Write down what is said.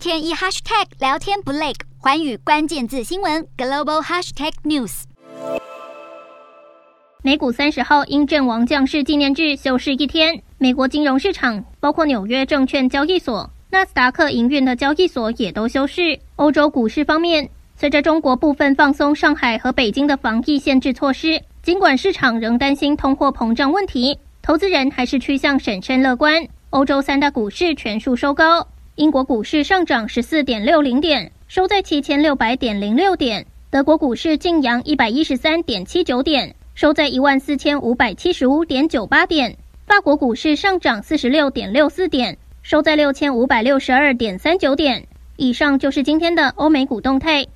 天一 hashtag 聊天不累，寰宇关键字新闻 global hashtag news。美股三十号因阵亡将士纪念日休市一天，美国金融市场包括纽约证券交易所、纳斯达克营运的交易所也都休市。欧洲股市方面，随着中国部分放松上海和北京的防疫限制措施，尽管市场仍担心通货膨胀问题，投资人还是趋向审慎乐观。欧洲三大股市全数收高。英国股市上涨十四点六零点，收在七千六百点零六点；德国股市净扬一百一十三点七九点，收在一万四千五百七十五点九八点；法国股市上涨四十六点六四点，收在六千五百六十二点三九点。以上就是今天的欧美股动态。